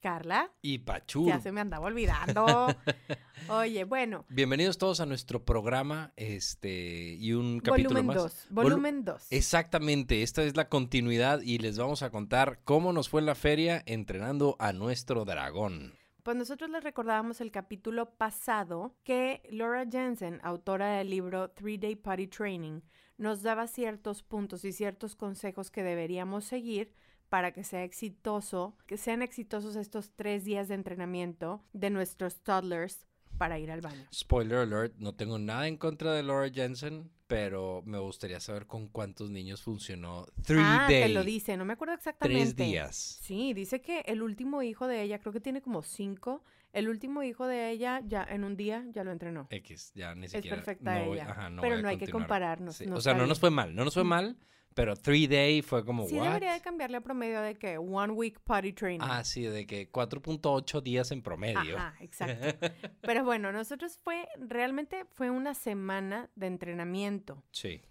Carla. Y Pachur. Ya se me andaba olvidando. Oye, bueno. Bienvenidos todos a nuestro programa, este, y un capítulo volumen más. 2. Volumen 2. Exactamente, esta es la continuidad y les vamos a contar cómo nos fue en la feria entrenando a nuestro dragón. Pues nosotros les recordábamos el capítulo pasado que Laura Jensen, autora del libro Three Day Party Training, nos daba ciertos puntos y ciertos consejos que deberíamos seguir para que sea exitoso, que sean exitosos estos tres días de entrenamiento de nuestros toddlers para ir al baño. Spoiler alert, no tengo nada en contra de Laura Jensen, pero me gustaría saber con cuántos niños funcionó Three ah, Day. te lo dice, no me acuerdo exactamente. Tres días. Sí, dice que el último hijo de ella, creo que tiene como cinco, el último hijo de ella ya en un día ya lo entrenó. X, ya ni Es siquiera. perfecta no voy- ella. ajá, no pero no hay que compararnos. Sí, no O sea, no nos fue mal, no nos fue Mm. Pero Three Day fue como, Sí ¿what? debería de cambiarle a promedio de que one week party training. Ah, sí, de que 4.8 días en promedio. Ajá, exacto. Pero bueno, nosotros fue, realmente fue una semana de entrenamiento. Sí.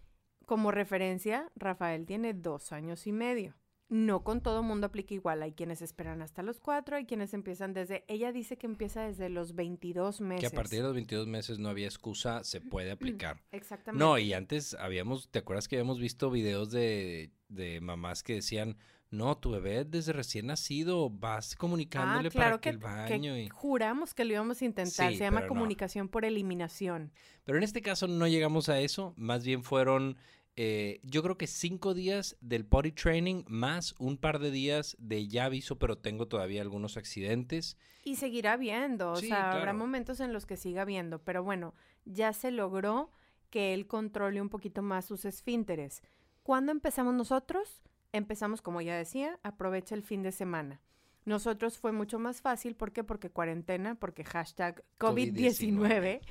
Como referencia, Rafael tiene dos años y medio. No con todo mundo aplica igual. Hay quienes esperan hasta los cuatro, hay quienes empiezan desde... Ella dice que empieza desde los 22 meses. Que a partir de los 22 meses no había excusa, se puede aplicar. Exactamente. No, y antes habíamos, ¿te acuerdas que habíamos visto videos de, de mamás que decían, no, tu bebé desde recién nacido, vas comunicándole Ah, claro para que, que, el que baño y... juramos que lo íbamos a intentar. Sí, Se llama no. comunicación por eliminación. Pero en este caso no llegamos a eso, más bien fueron, eh, yo creo que cinco días del potty training más un par de días de ya aviso, pero tengo todavía algunos accidentes. Y seguirá viendo, o sea, habrá momentos en los que siga viendo, pero bueno, ya se logró que él controle un poquito más sus esfínteres. ¿Cuándo empezamos nosotros? Empezamos, como ya decía, aprovecha el fin de semana. Nosotros fue mucho más fácil, ¿por qué? Porque cuarentena, porque hashtag COVID-19.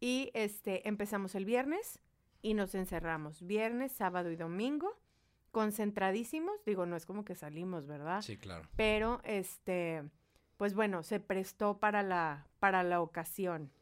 Y este, empezamos el viernes y nos encerramos. Viernes, sábado y domingo, concentradísimos. Digo, no es como que salimos, ¿verdad? Sí, claro. pero este, pues bueno, se prestó para la, para la ocasión.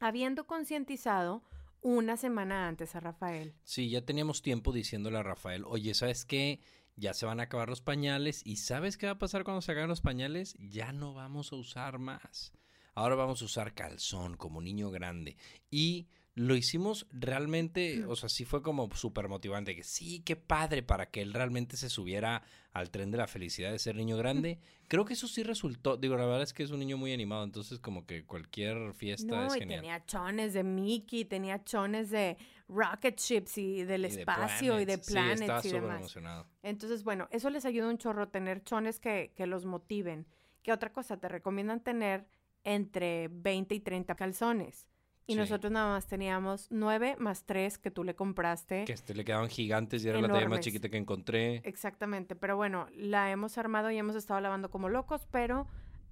Habiendo concientizado una semana antes a Rafael. Sí, ya teníamos tiempo diciéndole a Rafael, oye, ¿sabes qué? Ya se van a acabar los pañales y ¿sabes qué va a pasar cuando se acaben los pañales? Ya no vamos a usar más. Ahora vamos a usar calzón como niño grande. Y lo hicimos realmente, o sea, sí fue como súper motivante, que sí, qué padre para que él realmente se subiera al tren de la felicidad de ser niño grande. Creo que eso sí resultó, digo, la verdad es que es un niño muy animado, entonces como que cualquier fiesta No, es y genial. tenía chones de Mickey, tenía chones de rocket ships y del Y de espacio y de Planets. Sí, estaba y demás. emocionado. Entonces, bueno, eso les ayuda un chorro tener chones que, que los motiven. ¿Qué otra cosa? Te recomiendan tener entre 20 y 30 calzones. Y Sí. nosotros nada más teníamos 9 más 3 que tú le compraste. Que este le quedaban gigantes y era la talla más chiquita que encontré. Exactamente, pero bueno, la hemos armado y hemos estado lavando como locos, pero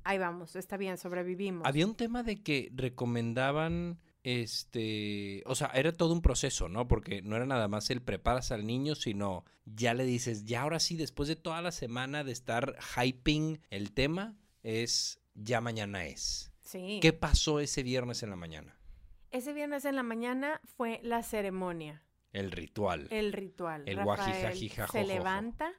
ahí vamos, está bien, sobrevivimos. Había un tema de que recomendaban, este, o sea, era todo un proceso, ¿no? Porque no era nada más el preparas al niño, sino ya le dices, ya ahora sí, después de toda la semana de estar hyping el tema, es ya mañana es. Sí. ¿Qué pasó ese viernes en la mañana? Ese viernes en la mañana fue la ceremonia, El ritual. el ritual. El Rafael guajijajijajojojo. Se levanta,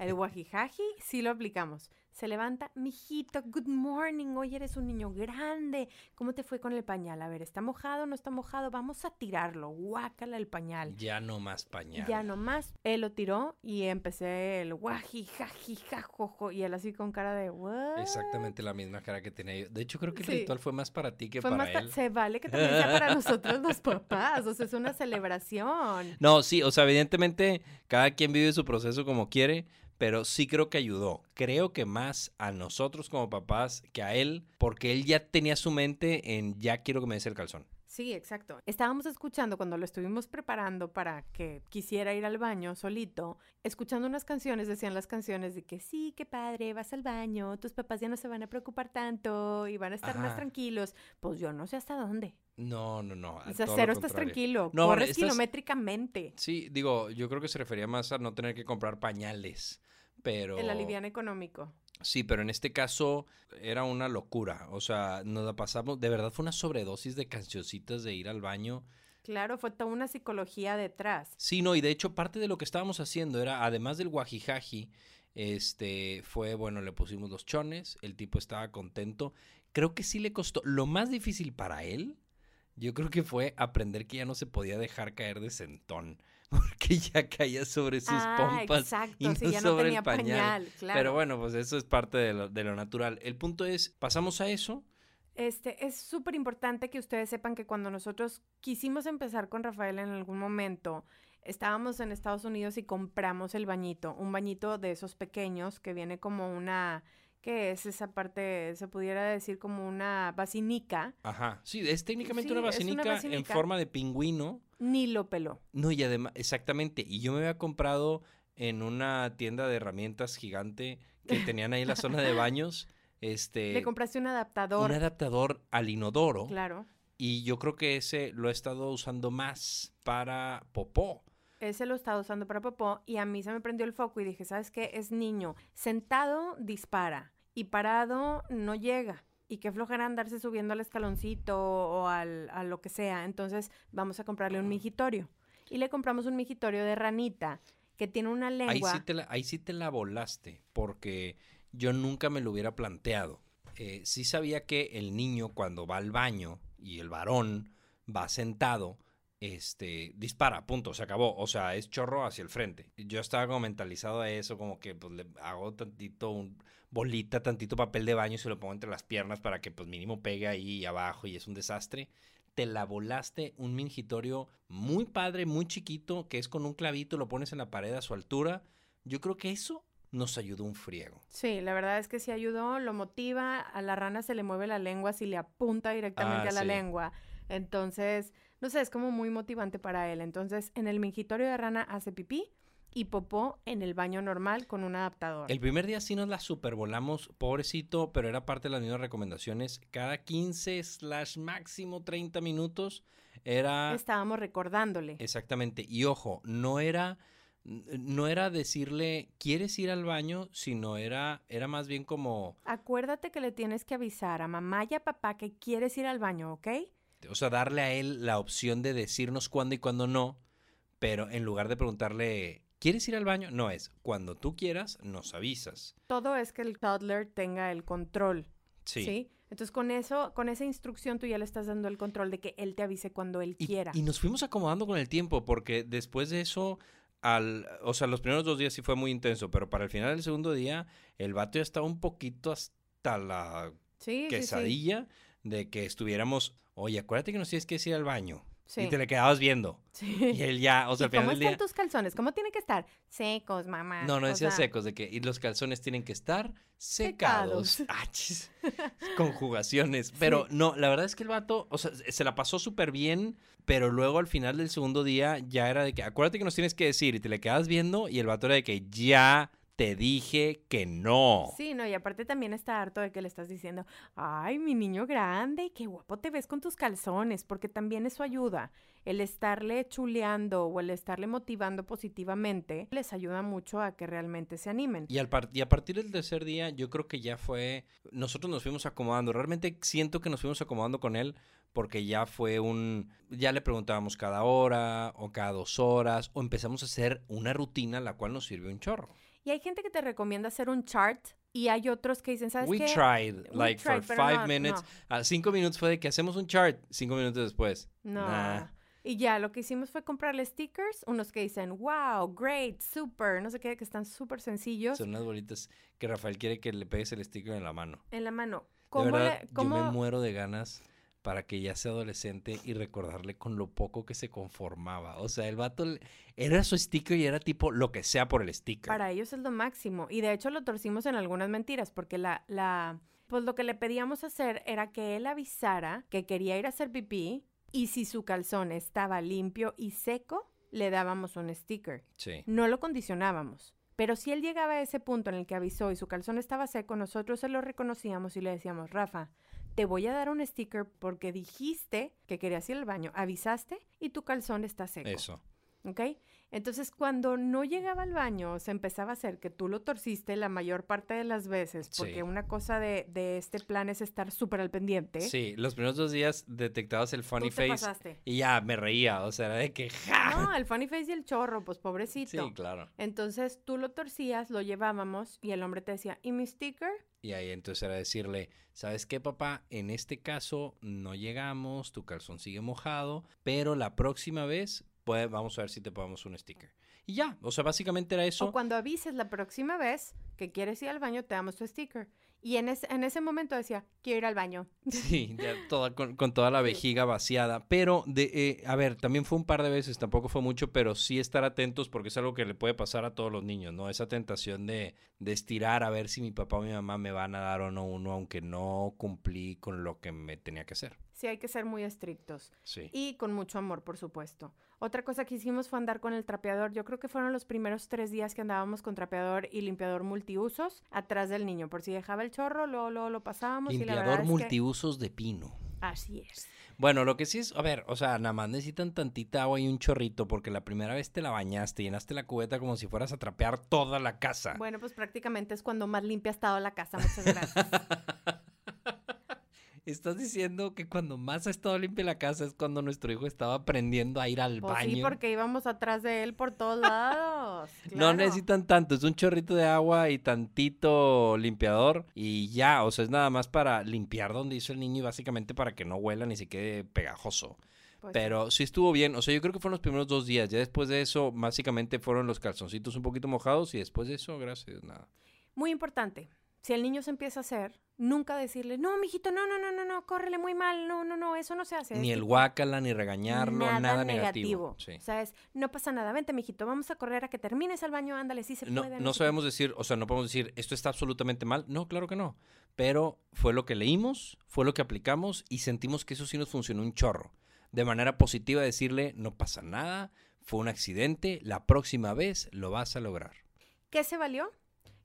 el guajijaji, sí lo aplicamos. Se levanta, mijito, good morning, hoy eres un niño grande. ¿Cómo te fue con el pañal? A ver, ¿está mojado o no está mojado? Vamos a tirarlo, guácala el pañal. Ya no más pañal. Ya nomás, él lo tiró y empecé el guajijajijajojo y él así con cara de what? Exactamente la misma cara que tenía yo. De hecho, creo que el Sí. ritual fue más para ti que Fue para más él. se vale que también sea para nosotros los papás, o sea, es una celebración. No, sí, o sea, evidentemente cada quien vive su proceso como quiere, pero sí creo que ayudó. Creo que más a nosotros como papás que a él, porque él ya tenía su mente en ya quiero que me des el calzón. Sí, exacto. Estábamos escuchando cuando lo estuvimos preparando para que quisiera ir al baño solito, escuchando unas canciones, decían las canciones de que sí, qué padre, vas al baño, tus papás ya no se van a preocupar tanto y van a estar más tranquilos. Pues yo no sé hasta dónde. No, no, no. O sea, cero estás tranquilo, No, corres estás- kilométricamente. Sí, digo, yo creo que se refería más a no tener que comprar pañales, pero... El alivián económico. Sí, pero en este caso era una locura. O sea, nos la pasamos. De verdad fue una sobredosis de cancioncitas de ir al baño. Claro, fue toda una psicología detrás. Sí, no, y de hecho, parte de lo que estábamos haciendo era, además del guajijaji, este, fue, bueno, le pusimos los chones, el tipo estaba contento. Creo que sí le costó. Lo más difícil para él, yo creo que fue aprender que ya no se podía dejar caer de sentón. Porque ya caía sobre sus ah, pompas. exacto, y si no ya no sobre el tenía pañal. pañal, claro. Pero bueno, pues eso es parte de lo, de lo natural. El punto es, pasamos a eso. Este, es súper importante que ustedes sepan que cuando nosotros quisimos empezar con Rafael en algún momento, estábamos en Estados Unidos y compramos el bañito, un bañito de esos pequeños que viene como una, ¿qué es esa parte? Se pudiera decir como una basinica, Ajá. Sí, es técnicamente Sí, una es una basinica en basinica. forma de pingüino. Ni lo peló. No, y además, exactamente. Y yo me había comprado en una tienda de herramientas gigante que tenían ahí en la zona de baños. Este. Le compraste un adaptador, un adaptador al inodoro. claro. Y yo creo que ese lo he estado usando más para popó. Ese lo estaba usando para popó y a mí se me prendió el foco y dije, ¿sabes qué? Es niño. Sentado dispara y parado no llega. Y qué flojera andarse subiendo al escaloncito o al, a lo que sea. Entonces vamos a comprarle un migitorio. Y le compramos un migitorio de ranita que tiene una Ahí lengua. sí, te la, ahí sí te la volaste, porque yo nunca me lo hubiera planteado. Eh, sí sabía que el niño cuando va al baño y el varón va sentado, este, dispara, punto, se acabó. O sea, es chorro hacia el frente. Yo estaba como mentalizado a eso, como que pues le hago tantito, un bolita, tantito papel de baño y se lo pongo entre las piernas para que pues mínimo pegue ahí abajo y es un desastre. Te la volaste un mingitorio muy padre, muy chiquito, que es con un clavito, lo pones en la pared a su altura. Yo creo que eso nos ayudó un friego. Sí, la verdad es que sí ayudó, lo motiva, a la rana se le mueve la lengua si le apunta directamente Ah, a la sí. lengua. Entonces, no sé, es como muy motivante para él. Entonces, en el mingitorio de rana hace pipí y popó en el baño normal con un adaptador. El primer día sí nos la supervolamos, pobrecito, pero era parte de las mismas recomendaciones. Cada 15 slash máximo 30 minutos era... Estábamos recordándole. Exactamente. Y ojo, no era... No era decirle, ¿quieres ir al baño? Sino era, era más bien como, Acuérdate que le tienes que avisar a mamá y a papá que quieres ir al baño, ¿ok? o sea, darle a él la opción de decirnos cuándo y cuándo no, pero en lugar de preguntarle, ¿quieres ir al baño? No es, cuando tú quieras, nos avisas. Todo es que el toddler tenga el control, Sí. ¿sí? Entonces, con eso, con esa instrucción tú ya le estás dando el control de que él te avise cuando él Y, quiera. y nos fuimos acomodando con el tiempo, porque después de eso, al, o sea, los primeros dos días sí fue muy intenso, pero para el final del segundo día, el vato ya estaba un poquito hasta la sí, sí, sí. quesadilla de que estuviéramos, oye, acuérdate que nos tienes que ir al baño. Sí. Y te le quedabas viendo. Sí. Y él ya, o sea, ¿Y al final ¿Cómo del están día... tus calzones? ¿Cómo tienen que estar? Secos, mamá. No, no decía sea, secos, de que y los calzones tienen que estar secados. Secados. Ah. Conjugaciones. Pero no, la verdad es que el vato, o sea, se la pasó súper bien, pero luego al final del segundo día ya era de que, acuérdate que nos tienes que decir y te le quedas viendo y el vato era de que ya te dije que no. Sí, no, y aparte también está harto de que le estás diciendo, ay, mi niño grande, qué guapo te ves con tus calzones, porque también eso ayuda. El estarle chuleando o el estarle motivando positivamente les ayuda mucho a que realmente se animen. Y, al par- y a partir del tercer día, yo creo que ya fue. Nosotros nos fuimos acomodando. Realmente siento que nos fuimos acomodando con él porque ya fue un. Ya le preguntábamos cada hora o cada dos horas o empezamos a hacer una rutina la cual nos sirvió un chorro. Y hay gente que te recomienda hacer un chart y hay otros que dicen, ¿sabes We qué? tried, We like tried, for five no, minutes. no. A cinco minutos fue de que hacemos un chart. Cinco minutos después. No. Nah. Y ya, lo que hicimos fue comprarle stickers, unos que dicen, wow, great, super, no sé qué, que están súper sencillos Son unas bolitas que Rafael quiere que le pegues el sticker en la mano. en la mano. De ¿Cómo verdad, le, cómo- yo me muero de ganas para que ya sea adolescente y recordarle con lo poco que se conformaba. O sea, el vato era su sticker y era tipo lo que sea por el sticker. Para ellos es lo máximo. Y de hecho lo torcimos en algunas mentiras, porque la, la, pues lo que le pedíamos hacer era que él avisara que quería ir a hacer pipí Y si su calzón estaba limpio y seco, le dábamos un sticker. Sí. No lo condicionábamos. Pero si él llegaba a ese punto en el que avisó y su calzón estaba seco, nosotros se lo reconocíamos y le decíamos, Rafa, te voy a dar un sticker porque dijiste que querías ir al baño, avisaste y tu calzón está seco. Eso. ¿Ok? Entonces, cuando no llegaba al baño, se empezaba a hacer que tú lo torciste la mayor parte de las veces, porque Sí. una cosa de, de este plan es estar súper al pendiente. Sí, los primeros dos días detectabas el funny Tú te face pasaste. y ya me reía, o sea, era de que ¡ja! No, el funny face y el chorro, pues pobrecito. Sí, claro. Entonces tú lo torcías, lo llevábamos y el hombre te decía, ¿y mi sticker? Y ahí entonces era decirle, ¿sabes qué, papá? En este caso no llegamos, tu calzón sigue mojado, pero la próxima vez pues, vamos a ver si te ponemos un sticker. Y ya, o sea, básicamente era eso. O cuando avises la próxima vez que quieres ir al baño, te damos tu sticker. Y en ese, en ese momento decía, quiero ir al baño. Sí, ya toda, con, con toda la vejiga vaciada. Pero, de, eh, a ver, también fue un par de veces, tampoco fue mucho, pero sí estar atentos porque es algo que le puede pasar a todos los niños, ¿no? Esa tentación de, de estirar a ver si mi papá o mi mamá me van a dar o no uno, aunque no cumplí con lo que me tenía que hacer. Sí, hay que ser muy estrictos. Sí. Y con mucho amor, por supuesto. Otra cosa que hicimos fue andar con el trapeador. Yo creo que fueron los primeros tres días que andábamos con trapeador y limpiador multiusos atrás del niño. Por si dejaba el chorro, luego, luego lo pasábamos. y la verdad Limpiador es que- multiusos de pino. Así es. Bueno, lo que sí es, a ver, o sea, nada más necesitan tantita agua y un chorrito porque la primera vez te la bañaste, llenaste la cubeta como si fueras a trapear toda la casa. Bueno, pues prácticamente es cuando más limpia ha estado la casa. Muchas gracias. Estás diciendo que cuando más ha estado limpia la casa es cuando nuestro hijo estaba aprendiendo a ir al Pues baño. sí, porque íbamos atrás de él por todos lados. No necesitan tanto, es un chorrito de agua y tantito limpiador y ya, o sea, es nada más para limpiar donde hizo el niño y básicamente para que no huela ni se quede pegajoso. Pues. Pero sí estuvo bien, o sea, yo creo que fueron los primeros dos días, ya después de eso básicamente fueron los calzoncitos un poquito mojados y después de eso, gracias, nada. Muy importante. Si el niño se empieza a hacer, nunca decirle, no, mijito, no, no, no, no, no, córrele muy mal, no, no, no, eso no se hace. Ni el guácala, ni regañarlo, nada, negativo. Sí. O sea, es, no pasa nada, vente, mijito, vamos a correr a que termines al baño, ándale, sí se No, puede. no sé qué". sabemos decir, o sea, no podemos decir, esto está absolutamente mal. No, claro que no. Pero fue lo que leímos, fue lo que aplicamos y sentimos que eso sí nos funcionó un chorro. De manera positiva decirle, no pasa nada, fue un accidente, la próxima vez lo vas a lograr. ¿Qué se valió?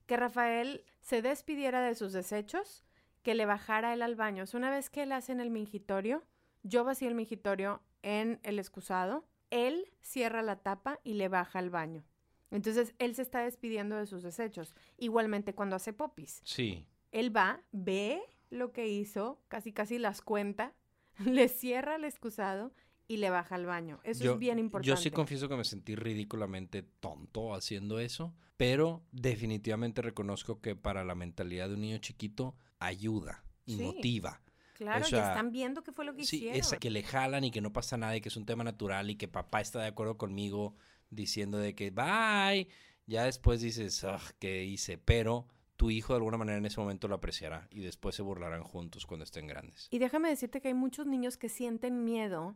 Que Rafael se despidiera de sus desechos, que le bajara él al baño. Una vez que él hace en el mingitorio, yo vacío el mingitorio en el excusado, él cierra la tapa y le baja al baño. Entonces, él se está despidiendo de sus desechos. Igualmente cuando hace popis. Sí. Él va, ve lo que hizo, casi casi las cuenta, le cierra el excusado y le baja al baño. Eso Yo- es bien importante. Yo sí confieso que me sentí ridículamente tonto haciendo eso, pero definitivamente reconozco que para la mentalidad de un niño chiquito ayuda y Sí. motiva. Claro, o están viendo qué fue lo que Sí, hicieron. esa que le jalan y que no pasa nada y que es un tema natural y que papá está de acuerdo conmigo diciendo de que bye. Ya después dices, "Ugh, ¿qué hice? Pero tu hijo de alguna manera en ese momento lo apreciará y después se burlarán juntos cuando estén grandes. Y déjame decirte que hay muchos niños que sienten miedo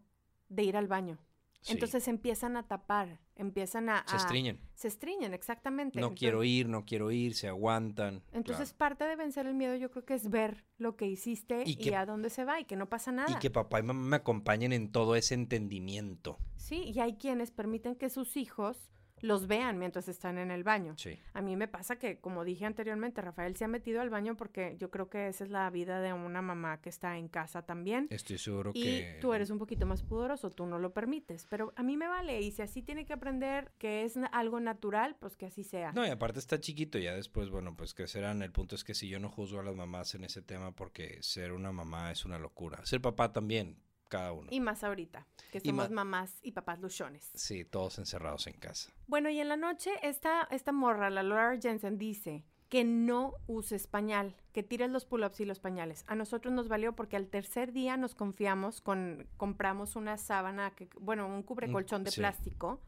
de ir al baño. Sí, Entonces empiezan a tapar, empiezan a... se a- estriñen. Se estriñen, exactamente. No Entonces- quiero ir, no quiero ir, se aguantan. Entonces claro. parte de vencer el miedo yo creo que es ver lo que hiciste Y y, que- a dónde se va y que no pasa nada. Y que papá y mamá me acompañen en todo ese entendimiento. Sí, y hay quienes permiten que sus hijos los vean mientras están en el baño. Sí. A mí me pasa que, como dije anteriormente, Rafael se ha metido al baño porque yo creo que esa es la vida de una mamá que está en casa también. Estoy seguro Y que... tú eres un poquito más pudoroso, tú no lo permites, pero a mí me vale y si así tiene que aprender que es algo natural, pues que así sea. No, y aparte está chiquito, ya después, bueno, pues crecerán. El punto es que si yo no juzgo a las mamás en ese tema porque ser una mamá es una locura. Ser papá también, cada uno. Y más ahorita, que somos ma- mamás y papás luchones. Sí, todos encerrados en casa. Bueno, y en la noche esta, esta morra, la Laura Jensen, dice que no uses pañal, que tires los pull-ups y los pañales. A nosotros nos valió porque al tercer día nos confiamos con, compramos una sábana, que, bueno, un cubrecolchón de sí. plástico,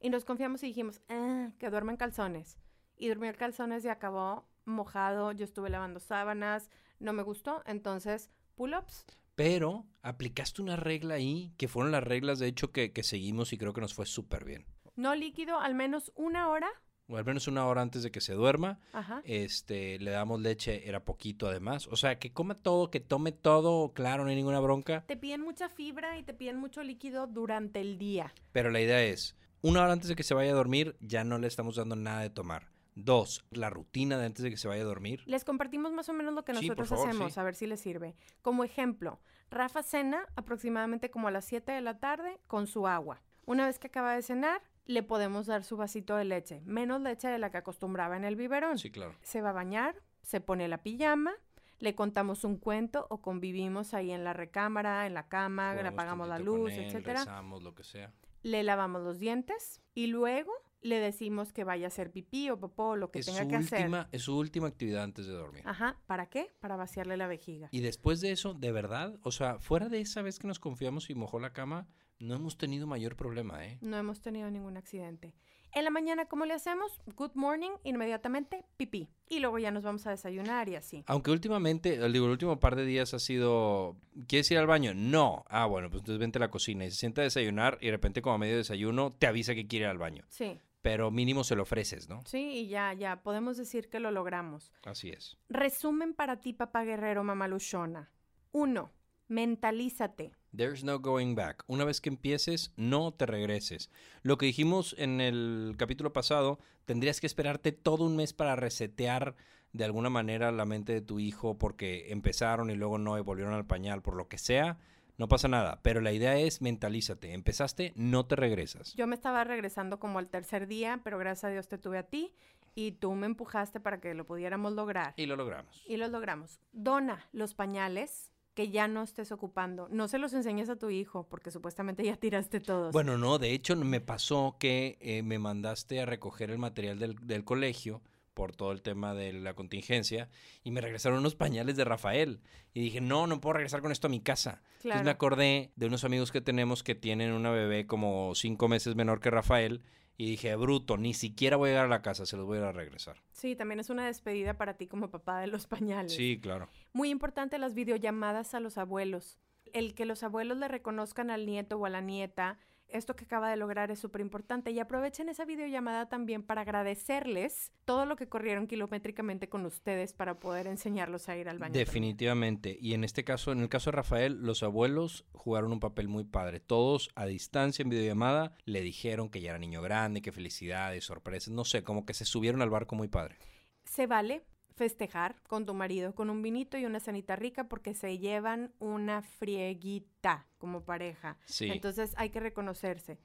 y nos confiamos y dijimos, ah, que duerme en calzones. Y durmió en calzones y acabó mojado, yo estuve lavando sábanas, no me gustó, entonces, pull-ups, Pero aplicaste una regla ahí, que fueron las reglas de hecho que, que seguimos y creo que nos fue súper bien. no líquido, al menos una hora o al menos una hora antes de que se duerma. Ajá. Este, le damos leche, era poquito además. O sea, que coma todo, que tome todo, claro, no hay ninguna bronca. Te piden mucha fibra y te piden mucho líquido durante el día. Pero la idea es, una hora antes de que se vaya a dormir, ya no le estamos dando nada de tomar. Dos, la rutina de antes de que se vaya a dormir. Les compartimos más o menos lo que Sí, nosotros favor, hacemos, sí. a ver si les sirve. Como ejemplo, Rafa cena aproximadamente como a las 7 de la tarde con su agua. Una vez que acaba de cenar, le podemos dar su vasito de leche, menos leche de la que acostumbraba en el biberón. Sí, claro. Se va a bañar, se pone la pijama, le contamos un cuento o convivimos ahí en la recámara, en la cama, le apagamos la luz, él, etcétera. rezamos, lo que sea. Le lavamos los dientes y luego le decimos que vaya a hacer pipí o popó, lo que Es tenga que hacer. es su última actividad antes de dormir. Ajá, ¿para qué? Para vaciarle la vejiga. Y después de eso, de verdad, o sea, fuera de esa vez que nos confiamos y mojó la cama, no hemos tenido mayor problema, ¿eh? No hemos tenido ningún accidente. En la mañana, ¿cómo le hacemos? Good morning, inmediatamente pipí. Y luego ya nos vamos a desayunar y así. Aunque últimamente, eh, digo, el último par de días ha sido, ¿quieres ir al baño? No. Ah, bueno, pues entonces vente a la cocina y se sienta a desayunar y de repente como a medio desayuno te avisa que quiere ir al baño. Sí, Pero mínimo se lo ofreces, ¿no? sí, y ya, ya, podemos decir que lo logramos. Así es. Resumen para ti, papá guerrero, mamá luchona. Uno, mentalízate. There's no going back. Una vez que empieces, no te regreses. Lo que dijimos en el capítulo pasado, tendrías que esperarte todo un mes para resetear de alguna manera la mente de tu hijo porque empezaron y luego no y volvieron al pañal, por lo que sea. No pasa nada, pero la idea es mentalízate. Empezaste, no te regresas. Yo me estaba regresando como al tercer día, pero gracias a Dios te tuve a ti y tú me empujaste para que lo pudiéramos lograr. Y lo logramos. Y lo logramos. Dona los pañales que ya no estés ocupando. No se los enseñes a tu hijo, porque supuestamente ya tiraste todos. Bueno, no, de hecho me pasó que eh, me mandaste a recoger el material del, del colegio por todo el tema de la contingencia y me regresaron unos pañales de Rafael y dije, no, no puedo regresar con esto a mi casa. Entonces me acordé de unos amigos que tenemos que tienen una bebé como cinco meses menor que Rafael y dije, bruto, ni siquiera voy a llegar a la casa, se los voy a ir a regresar. Sí, también es una despedida para ti como papá de los pañales. Sí, claro. Muy importante las videollamadas a los abuelos. El que los abuelos le reconozcan al nieto o a la nieta, esto que acaba de lograr es súper importante. Y aprovechen esa videollamada también para agradecerles todo lo que corrieron kilométricamente con ustedes para poder enseñarlos a ir al baño. también. Definitivamente. Y en este caso, en el caso de Rafael, los abuelos jugaron un papel muy padre. Todos a distancia en videollamada le dijeron que ya era niño grande, que felicidades, sorpresas, no sé, como que se subieron al barco muy padre. Se vale festejar con tu marido con un vinito y una cenita rica porque se llevan una frieguita como pareja. Sí. Entonces hay que reconocerse.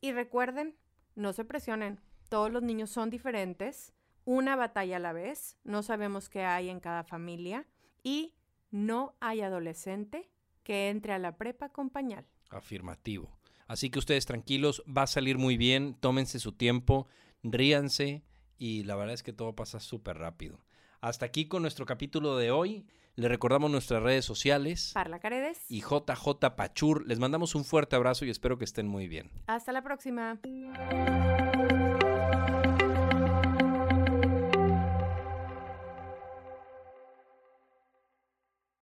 Y recuerden, no se presionen. Todos los niños son diferentes. Una batalla a la vez. No sabemos qué hay en cada familia. Y no hay adolescente que entre a la prepa con pañal. Afirmativo. Así que ustedes tranquilos, va a salir muy bien, tómense su tiempo, ríanse y la verdad es que todo pasa súper rápido. Hasta aquí con nuestro capítulo de hoy. Les recordamos nuestras redes sociales Parla Caredes. y JJ Pachur. Les mandamos un fuerte abrazo y espero que estén muy bien. Hasta la próxima.